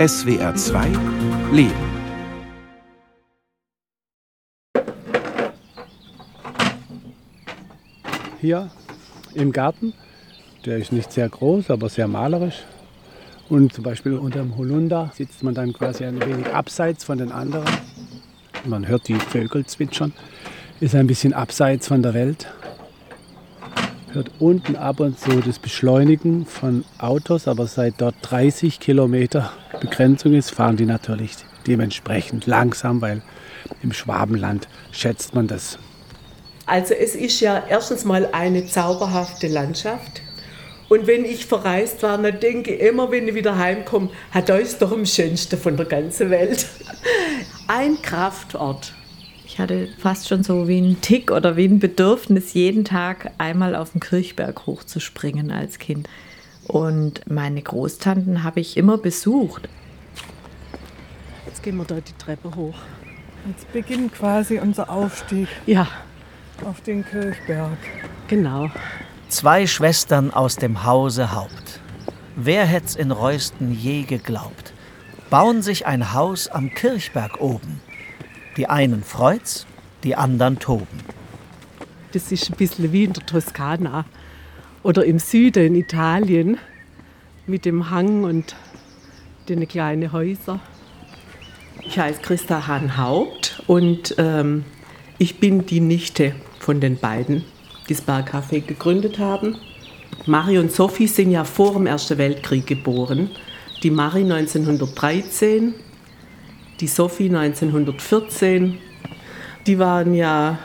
SWR 2 Leben. Hier im Garten, der ist nicht sehr groß, aber sehr malerisch. Und zum Beispiel unter dem Holunder sitzt man dann quasi ein wenig abseits von den anderen. Man hört die Vögel zwitschern, ist ein bisschen abseits von der Welt hört unten ab und zu das Beschleunigen von Autos, aber seit dort 30 Kilometer Begrenzung ist, fahren die natürlich dementsprechend langsam, weil im Schwabenland schätzt man das. Also es ist ja erstens mal eine zauberhafte Landschaft. Und wenn ich verreist war, dann denke ich immer, wenn ich wieder heimkomme, hat ist doch am schönsten von der ganzen Welt. Ein Kraftort ich hatte fast schon so wie ein Tick oder wie ein Bedürfnis, jeden Tag einmal auf den Kirchberg hochzuspringen als Kind. Und meine Großtanten habe ich immer besucht. Jetzt gehen wir da die Treppe hoch. Jetzt beginnt quasi unser Aufstieg. Ja. Auf den Kirchberg. Genau. Zwei Schwestern aus dem Hause Haupt. Wer hätt's in Reusten je geglaubt? Bauen sich ein Haus am Kirchberg oben. Die einen freut's, die anderen toben. Das ist ein bisschen wie in der Toskana oder im Süden in Italien mit dem Hang und den kleinen Häusern. Ich heiße Christa Hahn-Haupt und ähm, ich bin die Nichte von den beiden, die das Bergcafé gegründet haben. Marie und Sophie sind ja vor dem Ersten Weltkrieg geboren. Die Marie 1913 die Sophie 1914, die waren ja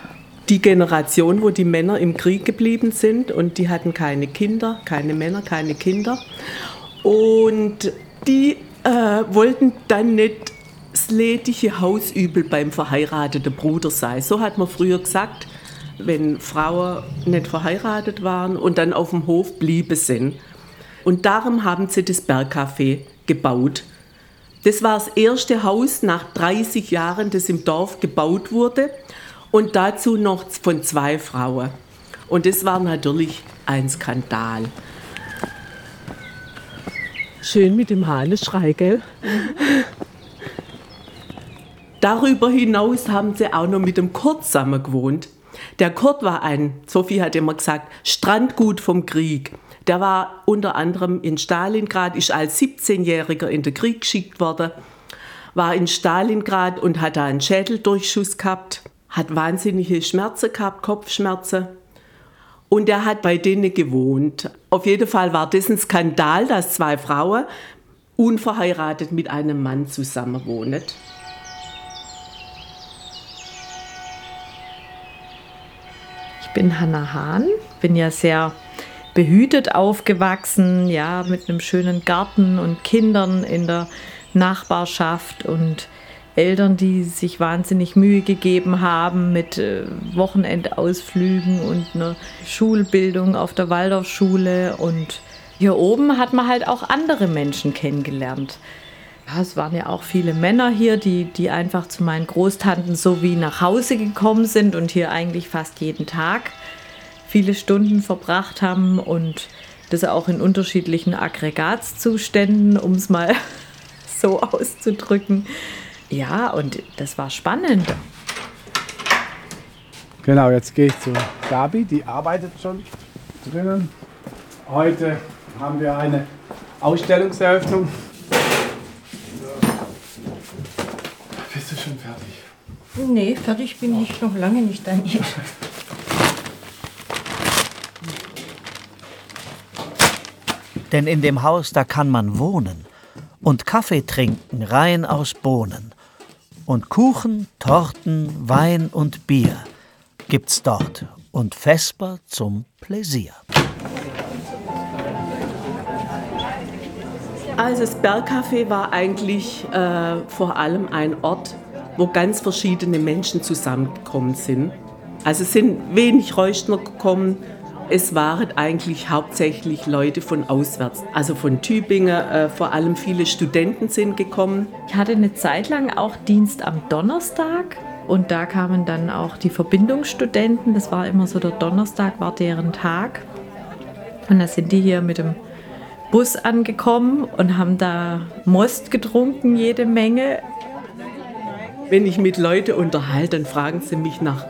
die Generation, wo die Männer im Krieg geblieben sind und die hatten keine Kinder, keine Männer, keine Kinder. Und die äh, wollten dann nicht das ledige Hausübel beim verheirateten Bruder sein. So hat man früher gesagt, wenn Frauen nicht verheiratet waren und dann auf dem Hof blieben sind. Und darum haben sie das Bergcafé gebaut. Das war das erste Haus nach 30 Jahren, das im Dorf gebaut wurde und dazu noch von zwei Frauen. Und das war natürlich ein Skandal. Schön mit dem Hahneschrei, gell? Darüber hinaus haben sie auch noch mit dem Kurt zusammen gewohnt. Der Kurt war ein, Sophie hat immer gesagt, Strandgut vom Krieg. Der war unter anderem in Stalingrad, ist als 17-Jähriger in den Krieg geschickt worden, war in Stalingrad und hat da einen Schädeldurchschuss gehabt, hat wahnsinnige Schmerzen gehabt, Kopfschmerzen. Und er hat bei denen gewohnt. Auf jeden Fall war das ein Skandal, dass zwei Frauen unverheiratet mit einem Mann zusammenwohnen. Ich bin Hannah Hahn, bin ja sehr behütet aufgewachsen, ja, mit einem schönen Garten und Kindern in der Nachbarschaft und Eltern, die sich wahnsinnig Mühe gegeben haben mit äh, Wochenendausflügen und einer Schulbildung auf der Waldorfschule. Und hier oben hat man halt auch andere Menschen kennengelernt. Ja, es waren ja auch viele Männer hier, die, die einfach zu meinen Großtanten so wie nach Hause gekommen sind und hier eigentlich fast jeden Tag viele Stunden verbracht haben und das auch in unterschiedlichen Aggregatzuständen, um es mal so auszudrücken. Ja, und das war spannend. Genau, jetzt gehe ich zu Gabi, die arbeitet schon drinnen. Heute haben wir eine Ausstellungseröffnung. Bist du schon fertig? Nee, fertig bin ich noch lange nicht, Daniel. Denn in dem Haus, da kann man wohnen und Kaffee trinken rein aus Bohnen. Und Kuchen, Torten, Wein und Bier gibt's dort und Vesper zum Pläsier. Also das Bergcafé war eigentlich äh, vor allem ein Ort, wo ganz verschiedene Menschen zusammengekommen sind. Also es sind wenig Reustner gekommen, es waren eigentlich hauptsächlich Leute von auswärts, also von Tübingen. Äh, vor allem viele Studenten sind gekommen. Ich hatte eine Zeit lang auch Dienst am Donnerstag und da kamen dann auch die Verbindungsstudenten. Das war immer so der Donnerstag, war deren Tag. Und da sind die hier mit dem Bus angekommen und haben da Most getrunken, jede Menge. Wenn ich mit Leuten unterhalte, dann fragen sie mich nach,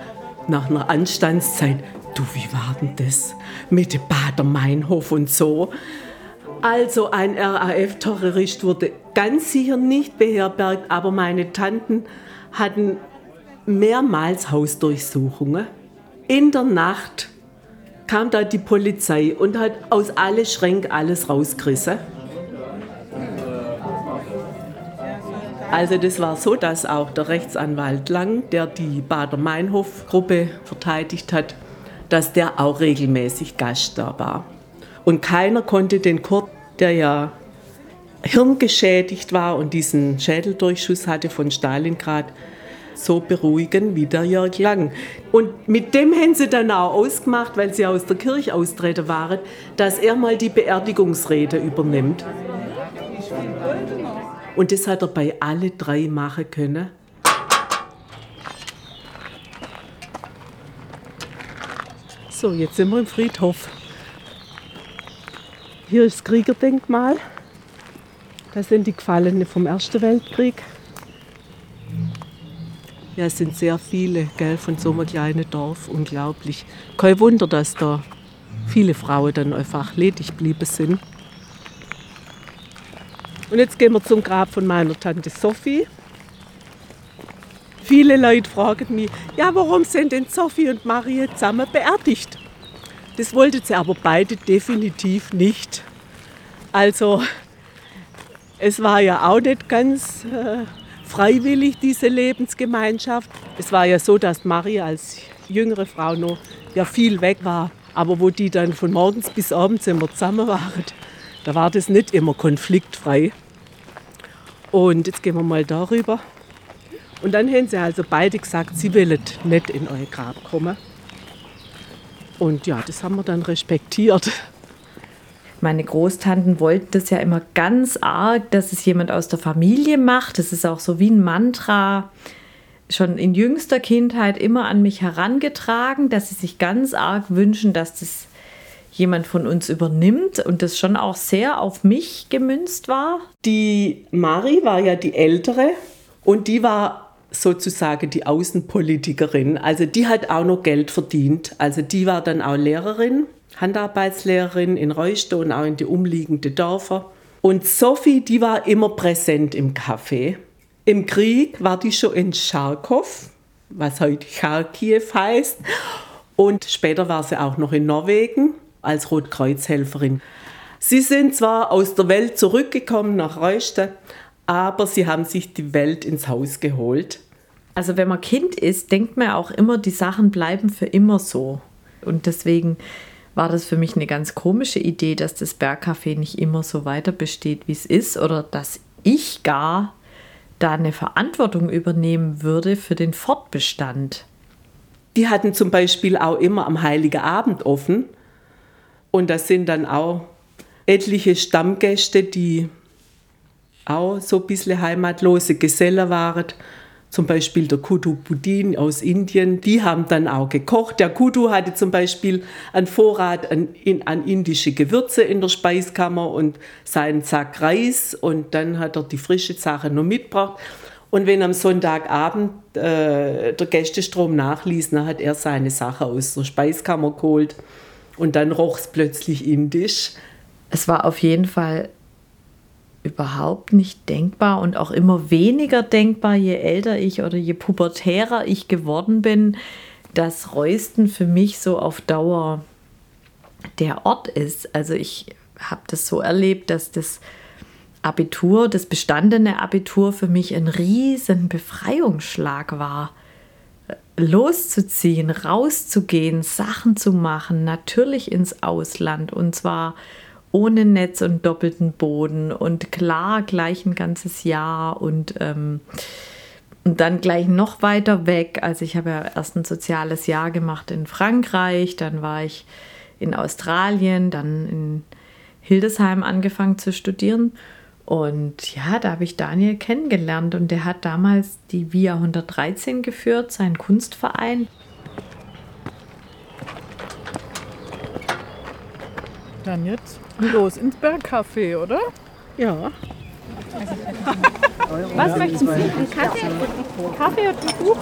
nach einer Anstandszeit. Du, wie war denn das mit dem Bader Meinhof und so? Also ein RAF-Terrorist wurde ganz sicher nicht beherbergt, aber meine Tanten hatten mehrmals Hausdurchsuchungen. In der Nacht kam da die Polizei und hat aus alle Schränken alles rausgerissen. Also das war so, dass auch der Rechtsanwalt Lang, der die Bader-Meinhof-Gruppe verteidigt hat, dass der auch regelmäßig Gast da war. Und keiner konnte den Kurt, der ja hirngeschädigt war und diesen Schädeldurchschuss hatte von Stalingrad, so beruhigen wie der Jörg Lang. Und mit dem haben sie dann auch ausgemacht, weil sie aus der Kirche austreten waren, dass er mal die Beerdigungsrede übernimmt. Und das hat er bei alle drei machen können. So, jetzt sind wir im Friedhof. Hier ist das Kriegerdenkmal. Das sind die Gefallenen vom Ersten Weltkrieg. Ja, es sind sehr viele, gell, von so einem kleinen Dorf, unglaublich. Kein Wunder, dass da viele Frauen dann einfach ledig geblieben sind. Und jetzt gehen wir zum Grab von meiner Tante Sophie. Viele Leute fragen mich, ja, warum sind denn Sophie und Marie zusammen beerdigt? Das wollten sie aber beide definitiv nicht. Also, es war ja auch nicht ganz äh, freiwillig, diese Lebensgemeinschaft. Es war ja so, dass Marie als jüngere Frau noch ja viel weg war. Aber wo die dann von morgens bis abends immer zusammen waren, da war das nicht immer konfliktfrei. Und jetzt gehen wir mal darüber. Und dann haben sie also beide gesagt, sie wollen nicht in euer Grab kommen. Und ja, das haben wir dann respektiert. Meine Großtanten wollten das ja immer ganz arg, dass es jemand aus der Familie macht. Das ist auch so wie ein Mantra schon in jüngster Kindheit immer an mich herangetragen, dass sie sich ganz arg wünschen, dass das jemand von uns übernimmt und das schon auch sehr auf mich gemünzt war. Die Mari war ja die ältere und die war sozusagen die Außenpolitikerin. Also die hat auch noch Geld verdient. Also die war dann auch Lehrerin Handarbeitslehrerin in Reuste und auch in die umliegenden Dörfer. Und Sophie, die war immer präsent im Café. Im Krieg war die schon in Charkow, was heute Charkiw heißt. Und später war sie auch noch in Norwegen als Rotkreuzhelferin. Sie sind zwar aus der Welt zurückgekommen nach Reuste, aber sie haben sich die Welt ins Haus geholt. Also wenn man Kind ist, denkt man auch immer, die Sachen bleiben für immer so. Und deswegen war das für mich eine ganz komische Idee, dass das Bergcafé nicht immer so weiter besteht, wie es ist, oder dass ich gar da eine Verantwortung übernehmen würde für den Fortbestand. Die hatten zum Beispiel auch immer am Heiligen Abend offen. Und das sind dann auch etliche Stammgäste, die auch so ein bisschen heimatlose Gesellen waren zum Beispiel der Kudu Budin aus Indien, die haben dann auch gekocht. Der Kudu hatte zum Beispiel einen Vorrat an, in, an indische Gewürze in der Speiskammer und seinen Sack Reis und dann hat er die frische Sache noch mitgebracht. Und wenn am Sonntagabend äh, der Gästestrom nachließ, dann hat er seine Sache aus der Speiskammer geholt und dann roch es plötzlich indisch. Es war auf jeden Fall überhaupt nicht denkbar und auch immer weniger denkbar, je älter ich oder je pubertärer ich geworden bin, dass Reusten für mich so auf Dauer der Ort ist. Also ich habe das so erlebt, dass das Abitur, das bestandene Abitur für mich ein riesen Befreiungsschlag war. Loszuziehen, rauszugehen, Sachen zu machen, natürlich ins Ausland und zwar ohne Netz und doppelten Boden und klar gleich ein ganzes Jahr und, ähm, und dann gleich noch weiter weg. Also ich habe ja erst ein soziales Jahr gemacht in Frankreich, dann war ich in Australien, dann in Hildesheim angefangen zu studieren. Und ja, da habe ich Daniel kennengelernt und der hat damals die Via 113 geführt, seinen Kunstverein. Dann jetzt los ins Bergcafé, oder? Ja. Was möchten Sie? Einen Kaffee? Kaffee und ein Buch?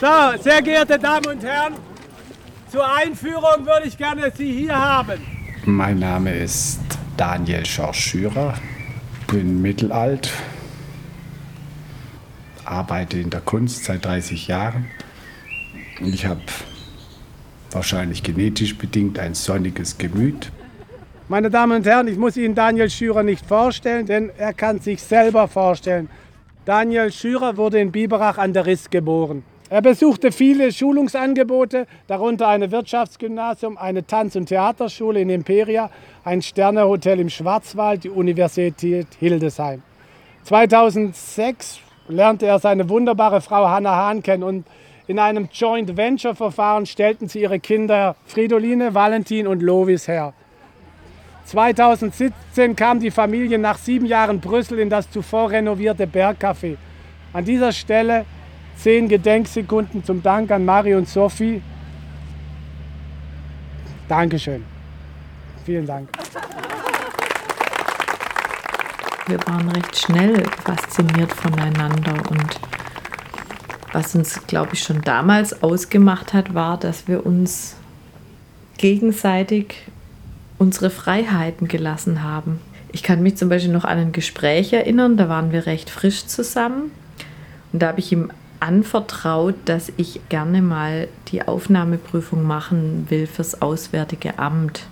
So, sehr geehrte Damen und Herren, zur Einführung würde ich gerne Sie hier haben. Mein Name ist Daniel Schorschürer, bin mittelalt, arbeite in der Kunst seit 30 Jahren. Ich habe wahrscheinlich genetisch bedingt ein sonniges Gemüt. Meine Damen und Herren, ich muss Ihnen Daniel Schürer nicht vorstellen, denn er kann sich selber vorstellen. Daniel Schürer wurde in Biberach an der Riss geboren. Er besuchte viele Schulungsangebote, darunter eine Wirtschaftsgymnasium, eine Tanz- und Theaterschule in Imperia, ein Sternehotel im Schwarzwald, die Universität Hildesheim. 2006 lernte er seine wunderbare Frau Hannah Hahn kennen und in einem Joint Venture Verfahren stellten sie ihre Kinder Fridoline, Valentin und Lovis her. 2017 kam die Familie nach sieben Jahren Brüssel in das zuvor renovierte Bergcafé. An dieser Stelle zehn Gedenksekunden zum Dank an Mario und Sophie. Dankeschön. Vielen Dank. Wir waren recht schnell fasziniert voneinander und was uns, glaube ich, schon damals ausgemacht hat, war, dass wir uns gegenseitig unsere Freiheiten gelassen haben. Ich kann mich zum Beispiel noch an ein Gespräch erinnern, da waren wir recht frisch zusammen und da habe ich ihm anvertraut, dass ich gerne mal die Aufnahmeprüfung machen will fürs Auswärtige Amt.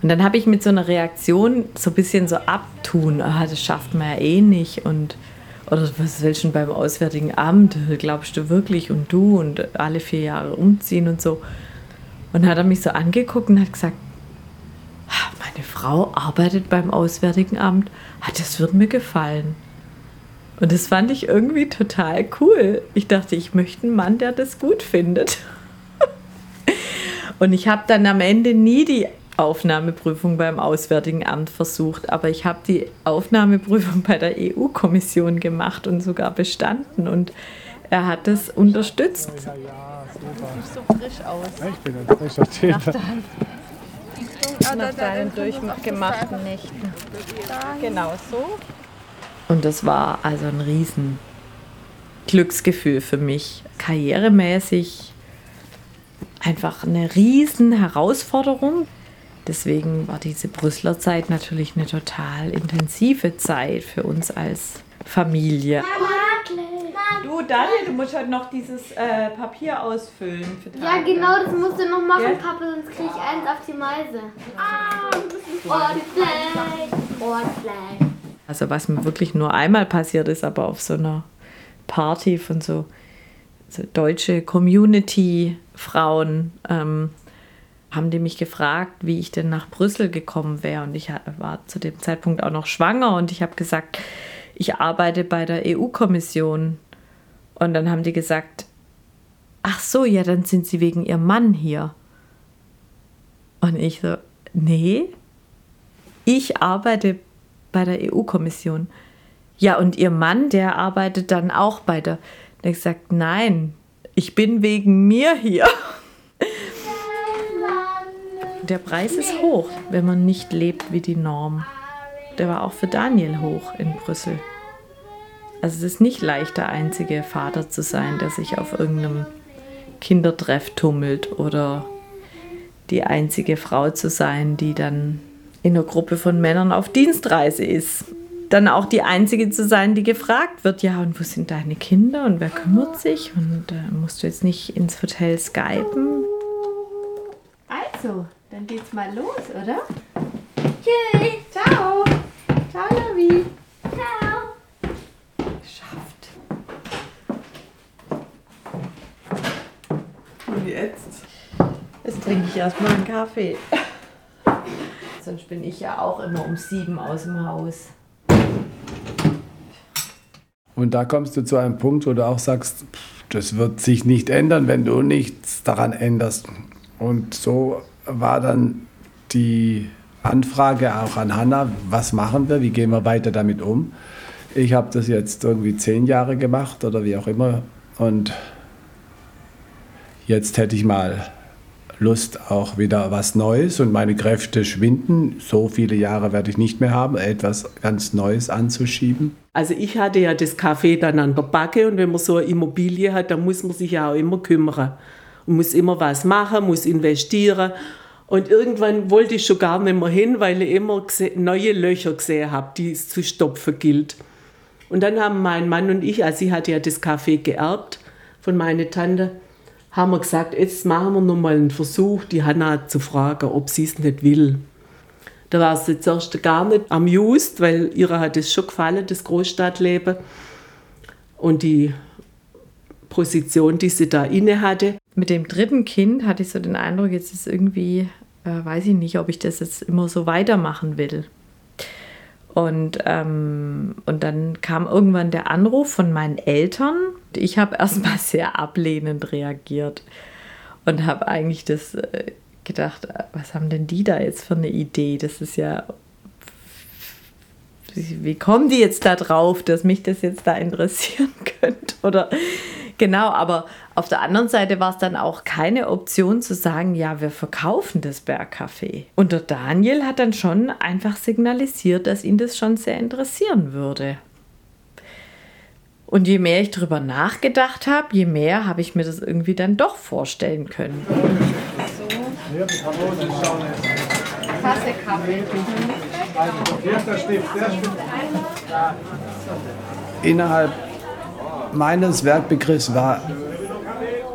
Und dann habe ich mit so einer Reaktion so ein bisschen so abtun, ah, das schafft man ja eh nicht und oder was willst du denn beim Auswärtigen Amt? Glaubst du wirklich und du und alle vier Jahre umziehen und so. Und hat er mich so angeguckt und hat gesagt, "Ah, meine Frau arbeitet beim Auswärtigen Amt, ah, das wird mir gefallen. Und das fand ich irgendwie total cool. Ich dachte, ich möchte einen Mann, der das gut findet. Und ich habe dann am Ende nie die Aufnahmeprüfung beim Auswärtigen Amt versucht, aber ich habe die Aufnahmeprüfung bei der EU-Kommission gemacht und sogar bestanden. Und er hat das unterstützt. So frisch aus. Ich bin ein frischer Typ. Nach deinen durchgemachten Nächten. Genau so. Und das war also ein riesen Glücksgefühl für mich. Karrieremäßig einfach eine riesen Herausforderung. Deswegen war diese Brüsseler Zeit natürlich eine total intensive Zeit für uns als Familie. Du, Daniel, du musst halt noch dieses äh, Papier ausfüllen. Für Ja, genau, das musst du noch machen, Ja. Papa, sonst krieg ich eins auf die Meise. Ah, Ordflag. Ordflag. Also was mir wirklich nur einmal passiert ist, aber auf so einer Party von so, so deutsche Community-Frauen ähm, haben die mich gefragt, wie ich denn nach Brüssel gekommen wäre. Und ich war zu dem Zeitpunkt auch noch schwanger und ich habe gesagt, ich arbeite bei der EU-Kommission. Und dann haben die gesagt, ach so, ja, dann sind sie wegen ihrem Mann hier. Und ich so, nee, ich arbeite bei der EU-Kommission. Ja, und ihr Mann, der arbeitet dann auch bei der. Ich gesagt, nein, ich bin wegen mir hier. Der Preis ist hoch, wenn man nicht lebt wie die Norm. Der war auch für Daniel hoch in Brüssel. Also es ist nicht leicht, der einzige Vater zu sein, der sich auf irgendeinem Kindertreff tummelt oder die einzige Frau zu sein, die dann in einer Gruppe von Männern auf Dienstreise ist. Dann auch die einzige zu sein, die gefragt wird, ja, und wo sind deine Kinder und wer kümmert sich? Und äh, musst du jetzt nicht ins Hotel skypen? Also, dann geht's mal los, oder? Tschüss. Ciao. Ciao, Lavi. Ciao. Geschafft. Und jetzt? Jetzt trinke ich erstmal einen Kaffee. Sonst bin ich ja auch immer um sieben aus dem Haus. Und da kommst du zu einem Punkt, wo du auch sagst, das wird sich nicht ändern, wenn du nichts daran änderst. Und so war dann die Anfrage auch an Hanna, was machen wir, wie gehen wir weiter damit um. Ich habe das jetzt irgendwie zehn Jahre gemacht oder wie auch immer. Und jetzt hätte ich mal Lust auch wieder was Neues und meine Kräfte schwinden. So viele Jahre werde ich nicht mehr haben, etwas ganz Neues anzuschieben. Also ich hatte ja das Café dann an der Backe und wenn man so eine Immobilie hat, dann muss man sich ja auch immer kümmern und muss immer was machen, muss investieren. Und irgendwann wollte ich schon gar nicht mehr hin, weil ich immer neue Löcher gesehen habe, die es zu stopfen gilt. Und dann haben mein Mann und ich, also sie hatte ja das Café geerbt von meiner Tante, haben wir gesagt, jetzt machen wir nochmal einen Versuch, die Hanna zu fragen, ob sie es nicht will. Da war sie zuerst gar nicht amused, weil ihr hat es schon gefallen, das Großstadtleben. Und die Position, die sie da inne hatte. Mit dem dritten Kind hatte ich so den Eindruck, jetzt ist irgendwie, äh, weiß ich nicht, ob ich das jetzt immer so weitermachen will. Und, ähm, und dann kam irgendwann der Anruf von meinen Eltern. Ich habe erstmal sehr ablehnend reagiert und habe eigentlich das äh, gedacht, was haben denn die da jetzt für eine Idee? Das ist ja. Wie kommen die jetzt da drauf, dass mich das jetzt da interessieren könnte? Oder Genau, aber auf der anderen Seite war es dann auch keine Option zu sagen, ja, wir verkaufen das Bergcafé. Und der Daniel hat dann schon einfach signalisiert, dass ihn das schon sehr interessieren würde. Und je mehr ich darüber nachgedacht habe, je mehr habe ich mir das irgendwie dann doch vorstellen können. Tasse Kaffee. Innerhalb meines Werkbegriffs war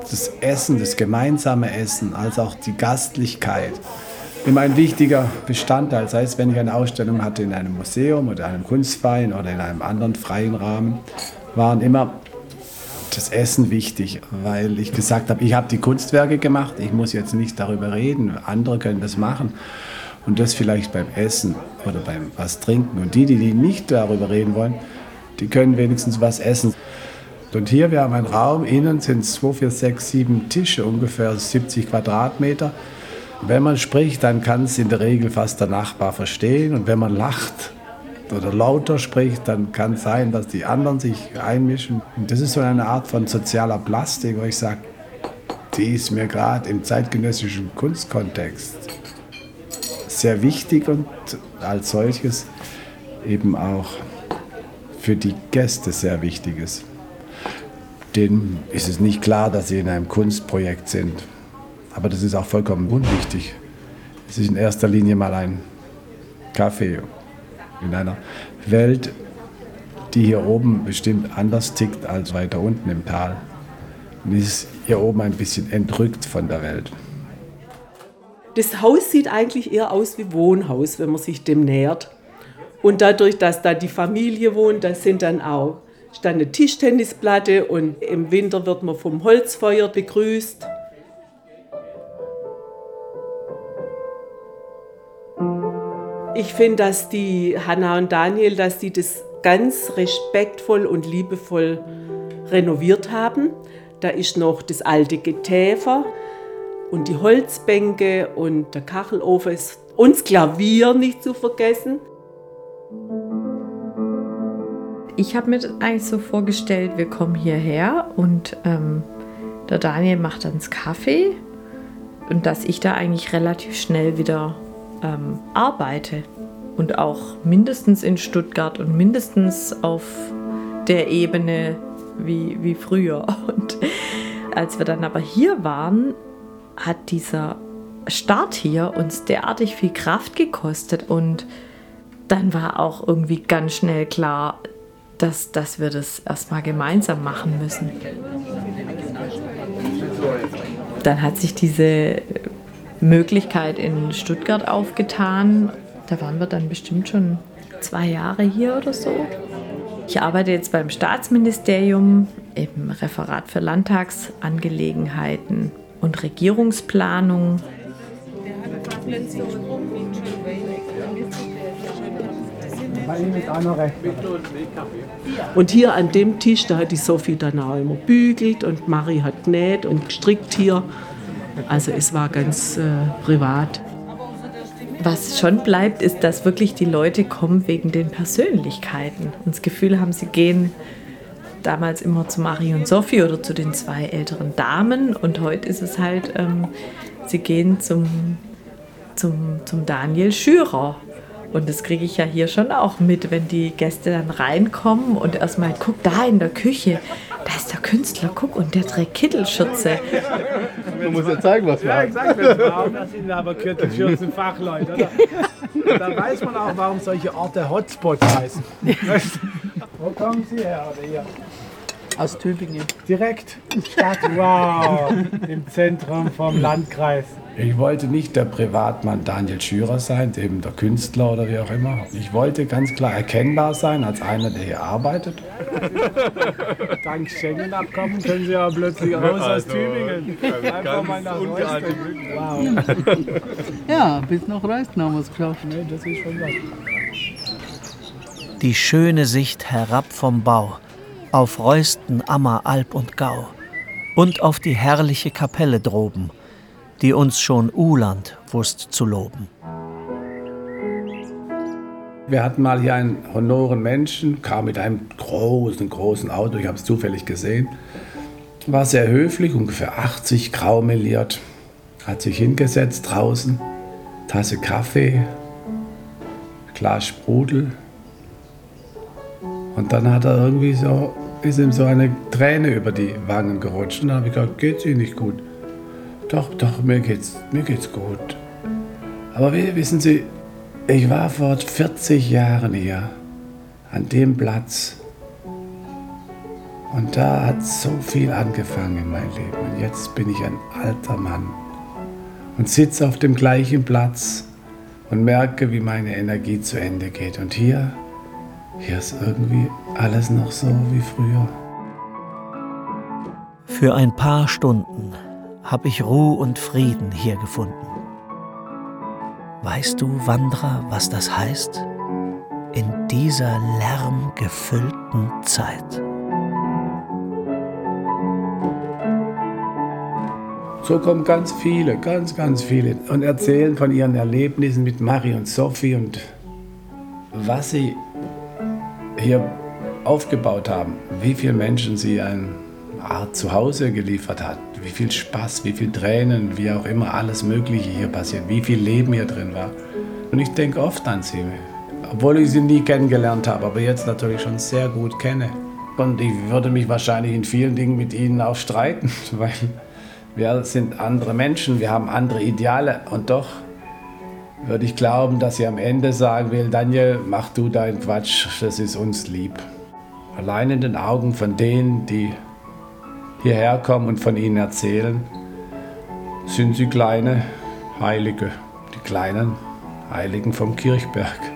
das Essen, das gemeinsame Essen, als auch die Gastlichkeit immer ein wichtiger Bestandteil. Sei es, wenn ich eine Ausstellung hatte in einem Museum oder einem Kunstverein oder in einem anderen freien Rahmen, waren immer das Essen wichtig, weil ich gesagt habe, ich habe die Kunstwerke gemacht, ich muss jetzt nicht darüber reden, andere können das machen. Und das vielleicht beim Essen oder beim was trinken. Und die, die nicht darüber reden wollen, die können wenigstens was essen. Und hier, wir haben einen Raum, innen sind es 2, 4, 6, 7 Tische, ungefähr 70 Quadratmeter. Wenn man spricht, dann kann es in der Regel fast der Nachbar verstehen. Und wenn man lacht oder lauter spricht, dann kann es sein, dass die anderen sich einmischen. Und das ist so eine Art von sozialer Plastik, wo ich sage, die ist mir gerade im zeitgenössischen Kunstkontext sehr wichtig und als solches eben auch für die Gäste sehr wichtig ist denen ist es nicht klar, dass sie in einem Kunstprojekt sind. Aber das ist auch vollkommen unwichtig. Es ist in erster Linie mal ein Kaffee in einer Welt, die hier oben bestimmt anders tickt als weiter unten im Tal. Und ist hier oben ein bisschen entrückt von der Welt. Das Haus sieht eigentlich eher aus wie Wohnhaus, wenn man sich dem nähert. Und dadurch, dass da die Familie wohnt, da sind dann auch stand eine Tischtennisplatte und im Winter wird man vom Holzfeuer begrüßt. Ich finde, dass die Hanna und Daniel, dass die das ganz respektvoll und liebevoll renoviert haben. Da ist noch das alte Getäfer und die Holzbänke und der Kachelofen und das Klavier nicht zu vergessen ich habe mir eigentlich so vorgestellt, wir kommen hierher und ähm, der Daniel macht dann Kaffee und dass ich da eigentlich relativ schnell wieder ähm, arbeite und auch mindestens in Stuttgart und mindestens auf der Ebene wie, wie früher. Und als wir dann aber hier waren, hat dieser Start hier uns derartig viel Kraft gekostet und dann war auch irgendwie ganz schnell klar, dass, dass wir das erstmal gemeinsam machen müssen. Dann hat sich diese Möglichkeit in Stuttgart aufgetan. Da waren wir dann bestimmt schon zwei Jahre hier oder so. Ich arbeite jetzt beim Staatsministerium im Referat für Landtagsangelegenheiten und Regierungsplanung. Und hier an dem Tisch, da hat die Sophie dann auch immer bügelt und Marie hat genäht und gestrickt hier. Also es war ganz äh, privat. Was schon bleibt, ist, dass wirklich die Leute kommen wegen den Persönlichkeiten und das Gefühl haben, sie gehen damals immer zu Marie und Sophie oder zu den zwei älteren Damen und heute ist es halt ähm, sie gehen zum, zum, zum Daniel Schürer. Und das kriege ich ja hier schon auch mit, wenn die Gäste dann reinkommen und erstmal, guck da in der Küche, da ist der Künstler, guck, und der trägt Kittelschürze. Du musst ja zeigen, was wir Ja, haben. exakt, wenn es warm ist, sind wir aber Kittelschürzen Fachleute, oder? Da weiß man auch, warum solche Orte Hotspots heißen. Wo kommen Sie her, oder hier? Aus Tübingen. Direkt Stadt, wow, im Zentrum vom Landkreis. Ich wollte nicht der Privatmann Daniel Schürer sein, eben der Künstler oder wie auch immer. Ich wollte ganz klar erkennbar sein als einer, der hier arbeitet. Dank Schengen-Abkommen können Sie aber plötzlich raus aus Tübingen. Einfach mal nach Reusden. Wow, Ja, bis nach Reisten haben wir es geschafft. nee, das ist schon was. Die schöne Sicht herab vom Bau auf Reusten, Ammer, Alp und Gau und auf die herrliche Kapelle droben, die uns schon Uland wusst zu loben. Wir hatten mal hier einen honoren Menschen, kam mit einem großen, großen Auto, ich habe es zufällig gesehen. War sehr höflich, ungefähr 80, grau meliert. Hat sich hingesetzt draußen, Tasse Kaffee, Glas Sprudel. Und dann hat er irgendwie so, ist ihm so eine Träne über die Wangen gerutscht. Und dann habe ich gesagt, geht's Ihnen nicht gut? Doch, doch, mir geht's, mir geht's gut. Aber wie, wissen Sie, ich war vor 40 Jahren hier, an dem Platz. Und da hat so viel angefangen in meinem Leben. Und jetzt bin ich ein alter Mann und sitze auf dem gleichen Platz und merke, wie meine Energie zu Ende geht. Und hier, hier ist irgendwie alles noch so wie früher. Für ein paar Stunden habe ich Ruhe und Frieden hier gefunden. Weißt du, Wanderer, was das heißt? In dieser lärmgefüllten Zeit. So kommen ganz viele, ganz, ganz viele und erzählen von ihren Erlebnissen mit Marie und Sophie und was sie hier aufgebaut haben, wie viele Menschen sie ein Art Zuhause geliefert hat, wie viel Spaß, wie viel Tränen, wie auch immer alles Mögliche hier passiert, wie viel Leben hier drin war. Und ich denke oft an sie, obwohl ich sie nie kennengelernt habe, aber jetzt natürlich schon sehr gut kenne. Und ich würde mich wahrscheinlich in vielen Dingen mit ihnen auch streiten, weil wir sind andere Menschen, wir haben andere Ideale und doch würde ich glauben, dass sie am Ende sagen will, Daniel, mach du deinen Quatsch, das ist uns lieb. Allein in den Augen von denen, die hierher kommen und von ihnen erzählen, sind sie kleine Heilige, die kleinen Heiligen vom Kirchberg.